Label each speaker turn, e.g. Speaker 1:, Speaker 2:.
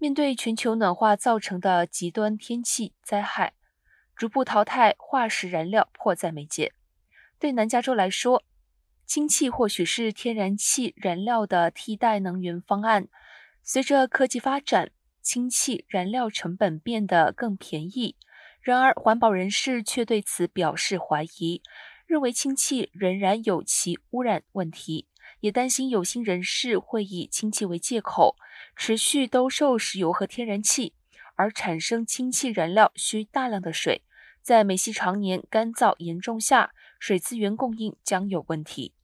Speaker 1: 面对全球暖化造成的极端天气灾害，逐步淘汰化石燃料迫在眉睫。对南加州来说，氢气或许是天然气燃料的替代能源方案。随着科技发展，氢气燃料成本变得更便宜。然而，环保人士却对此表示怀疑，认为氢气仍然有其污染问题。也担心有心人士会以氢气为借口，持续兜售石油和天然气，而产生氢气燃料需大量的水，在美西常年干燥严重下，水资源供应将有问题。